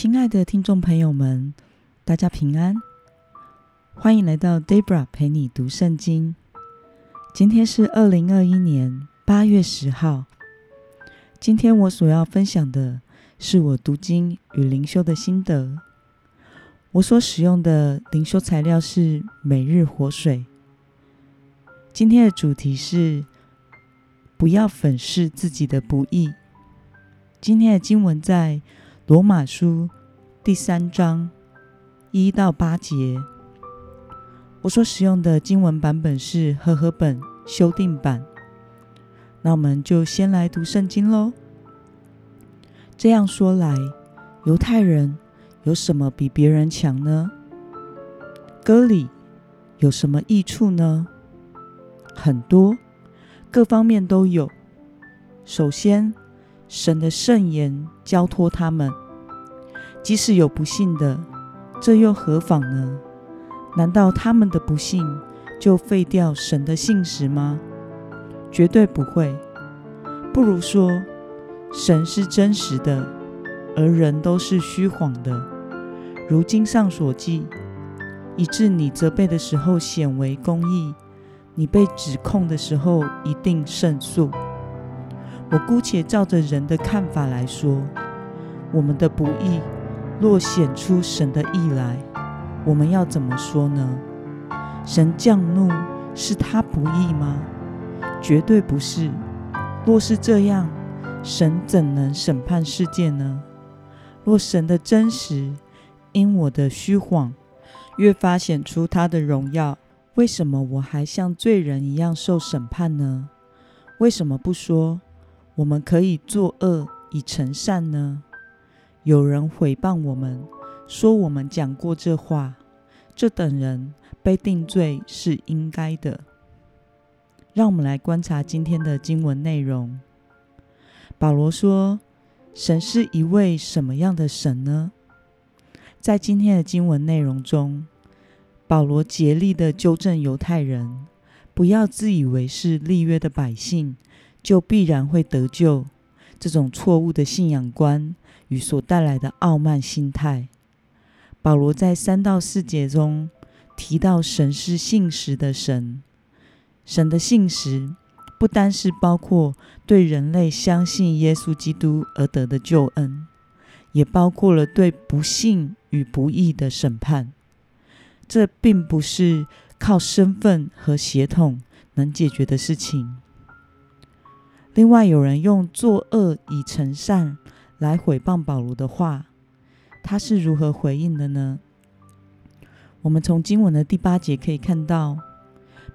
亲爱的听众朋友们，大家平安，欢迎来到 Debra 陪你读圣经。今天是二零二一年八月十号。今天我所要分享的是我读经与灵修的心得。我所使用的灵修材料是每日活水。今天的主题是不要粉饰自己的不易。今天的经文在罗马书第三章一到八节。我所使用的经文版本是和合本修订版。那我们就先来读圣经喽。这样说来，犹太人有什么比别人强呢？割礼有什么益处呢？很多，各方面都有。首先，神的圣言交托他们，即使有不信的，这又何妨呢？难道他们的不信就废掉神的信实吗？绝对不会。不如说，神是真实的，而人都是虚谎的。如经上所记，以致你责备的时候显为公义。你被指控的时候，一定胜诉。我姑且照着人的看法来说，我们的不义若显出神的义来，我们要怎么说呢？神降怒是他不义吗？绝对不是。若是这样，神怎能审判世界呢？若神的真实因我的虚谎越发显出他的荣耀。为什么我还像罪人一样受审判呢？为什么不说我们可以作恶以成善呢？有人诽谤我们，说我们讲过这话，这等人被定罪是应该的。让我们来观察今天的经文内容。保罗说：“神是一位什么样的神呢？”在今天的经文内容中。保罗竭力的纠正犹太人，不要自以为是立约的百姓，就必然会得救。这种错误的信仰观与所带来的傲慢心态。保罗在三到四节中提到，神是信实的神。神的信实不单是包括对人类相信耶稣基督而得的救恩，也包括了对不信与不义的审判。这并不是靠身份和血统能解决的事情。另外，有人用“作恶以成善”来毁谤保罗的话，他是如何回应的呢？我们从经文的第八节可以看到，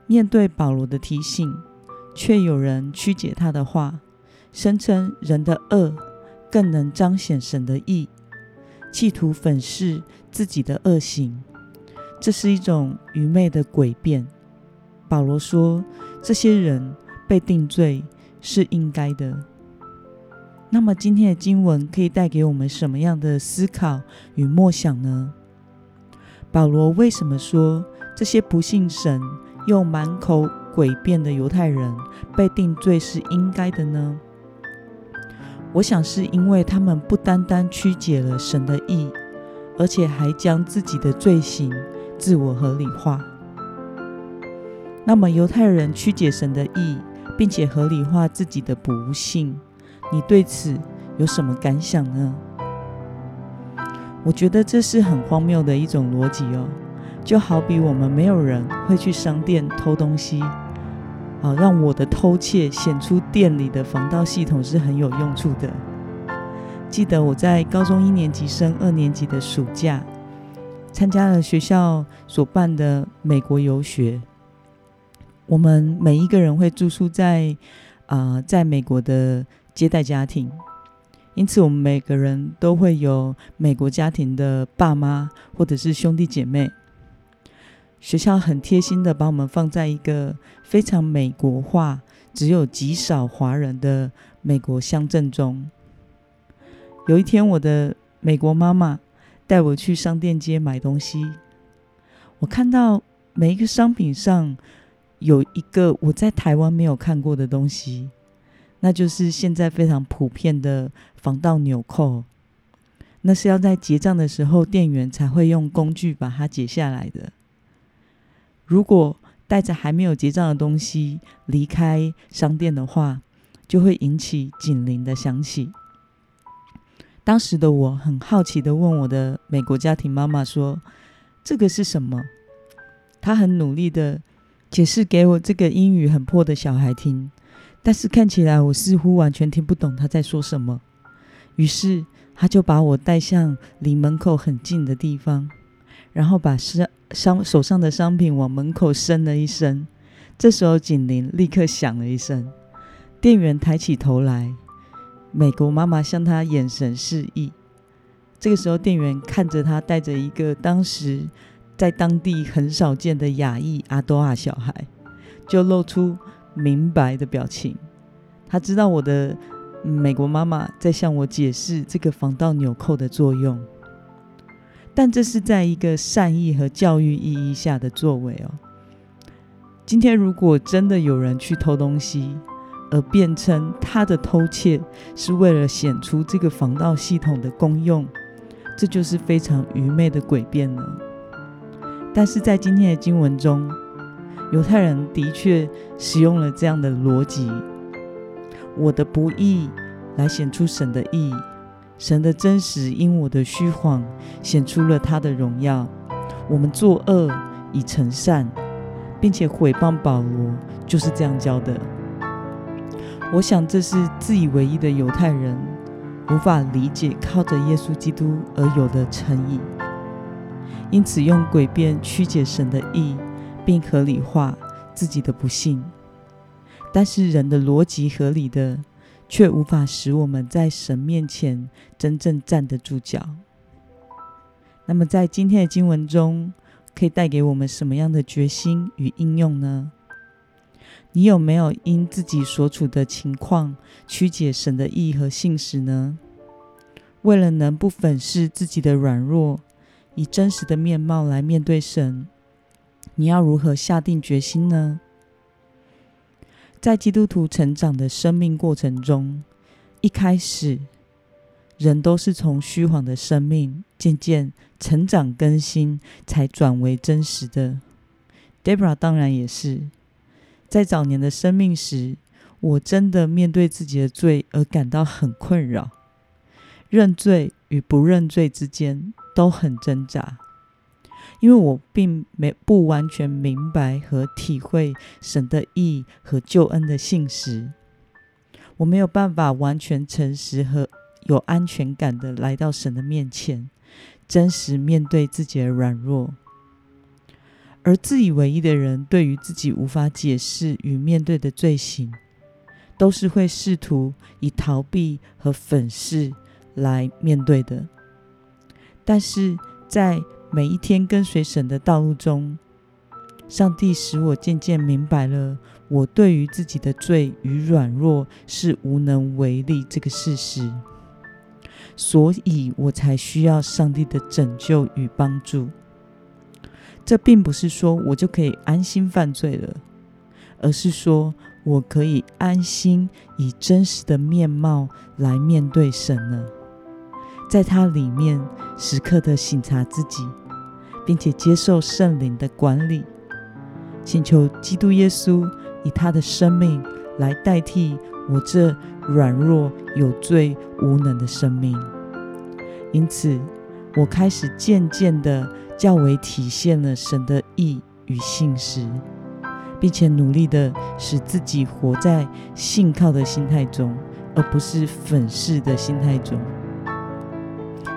面对保罗的提醒，却有人曲解他的话，声称人的恶更能彰显神的义，企图粉饰自己的恶行。这是一种愚昧的诡辩。保罗说：“这些人被定罪是应该的。”那么，今天的经文可以带给我们什么样的思考与默想呢？保罗为什么说这些不信神又满口诡辩的犹太人被定罪是应该的呢？我想是因为他们不单单曲解了神的意，而且还将自己的罪行。自我合理化。那么，犹太人曲解神的意，并且合理化自己的不幸，你对此有什么感想呢？我觉得这是很荒谬的一种逻辑哦。就好比我们没有人会去商店偷东西，啊，让我的偷窃显出店里的防盗系统是很有用处的。记得我在高中一年级升二年级的暑假。参加了学校所办的美国游学，我们每一个人会住宿在啊，在美国的接待家庭，因此我们每个人都会有美国家庭的爸妈或者是兄弟姐妹。学校很贴心的把我们放在一个非常美国化、只有极少华人的美国乡镇中。有一天，我的美国妈妈。带我去商店街买东西，我看到每一个商品上有一个我在台湾没有看过的东西，那就是现在非常普遍的防盗纽扣。那是要在结账的时候，店员才会用工具把它解下来的。如果带着还没有结账的东西离开商店的话，就会引起警铃的响起。当时的我很好奇的问我的美国家庭妈妈说：“这个是什么？”她很努力的解释给我这个英语很破的小孩听，但是看起来我似乎完全听不懂他在说什么。于是他就把我带向离门口很近的地方，然后把商商手上的商品往门口伸了一伸。这时候警铃立刻响了一声，店员抬起头来。美国妈妈向他眼神示意。这个时候，店员看着他带着一个当时在当地很少见的亚裔阿多亚小孩，就露出明白的表情。他知道我的美国妈妈在向我解释这个防盗纽扣的作用，但这是在一个善意和教育意义下的作为哦。今天如果真的有人去偷东西，而辩称他的偷窃是为了显出这个防盗系统的功用，这就是非常愚昧的诡辩了。但是在今天的经文中，犹太人的确使用了这样的逻辑：我的不义来显出神的义，神的真实因我的虚谎显出了他的荣耀。我们作恶以成善，并且毁谤保罗，就是这样教的。我想，这是自以为意的犹太人无法理解靠着耶稣基督而有的诚意，因此用诡辩曲解神的意，并合理化自己的不幸。但是人的逻辑合理的，却无法使我们在神面前真正站得住脚。那么，在今天的经文中，可以带给我们什么样的决心与应用呢？你有没有因自己所处的情况曲解神的意和信实呢？为了能不粉饰自己的软弱，以真实的面貌来面对神，你要如何下定决心呢？在基督徒成长的生命过程中，一开始人都是从虚晃的生命渐渐成长更新，才转为真实的。Debra 当然也是。在早年的生命时，我真的面对自己的罪而感到很困扰，认罪与不认罪之间都很挣扎，因为我并没不完全明白和体会神的意和救恩的信实，我没有办法完全诚实和有安全感的来到神的面前，真实面对自己的软弱。而自以为意的人，对于自己无法解释与面对的罪行，都是会试图以逃避和粉饰来面对的。但是在每一天跟随神的道路中，上帝使我渐渐明白了，我对于自己的罪与软弱是无能为力这个事实，所以我才需要上帝的拯救与帮助。这并不是说我就可以安心犯罪了，而是说我可以安心以真实的面貌来面对神了，在他里面时刻的省察自己，并且接受圣灵的管理，请求基督耶稣以他的生命来代替我这软弱有罪无能的生命。因此，我开始渐渐的。较为体现了神的意与信实，并且努力的使自己活在信靠的心态中，而不是粉饰的心态中，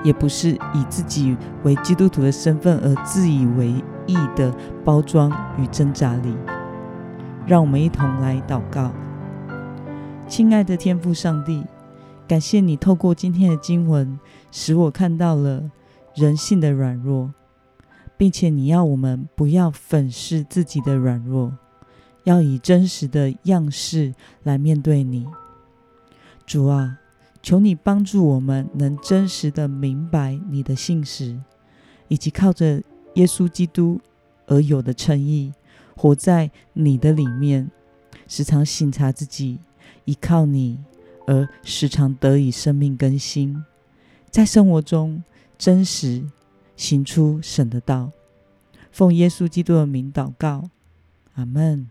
也不是以自己为基督徒的身份而自以为意的包装与挣扎里。让我们一同来祷告，亲爱的天父上帝，感谢你透过今天的经文，使我看到了人性的软弱。并且你要我们不要粉饰自己的软弱，要以真实的样式来面对你。主啊，求你帮助我们能真实的明白你的信实，以及靠着耶稣基督而有的诚意，活在你的里面，时常省察自己，依靠你而时常得以生命更新。在生活中真实行出神的道。奉耶稣基督的名祷告，阿门。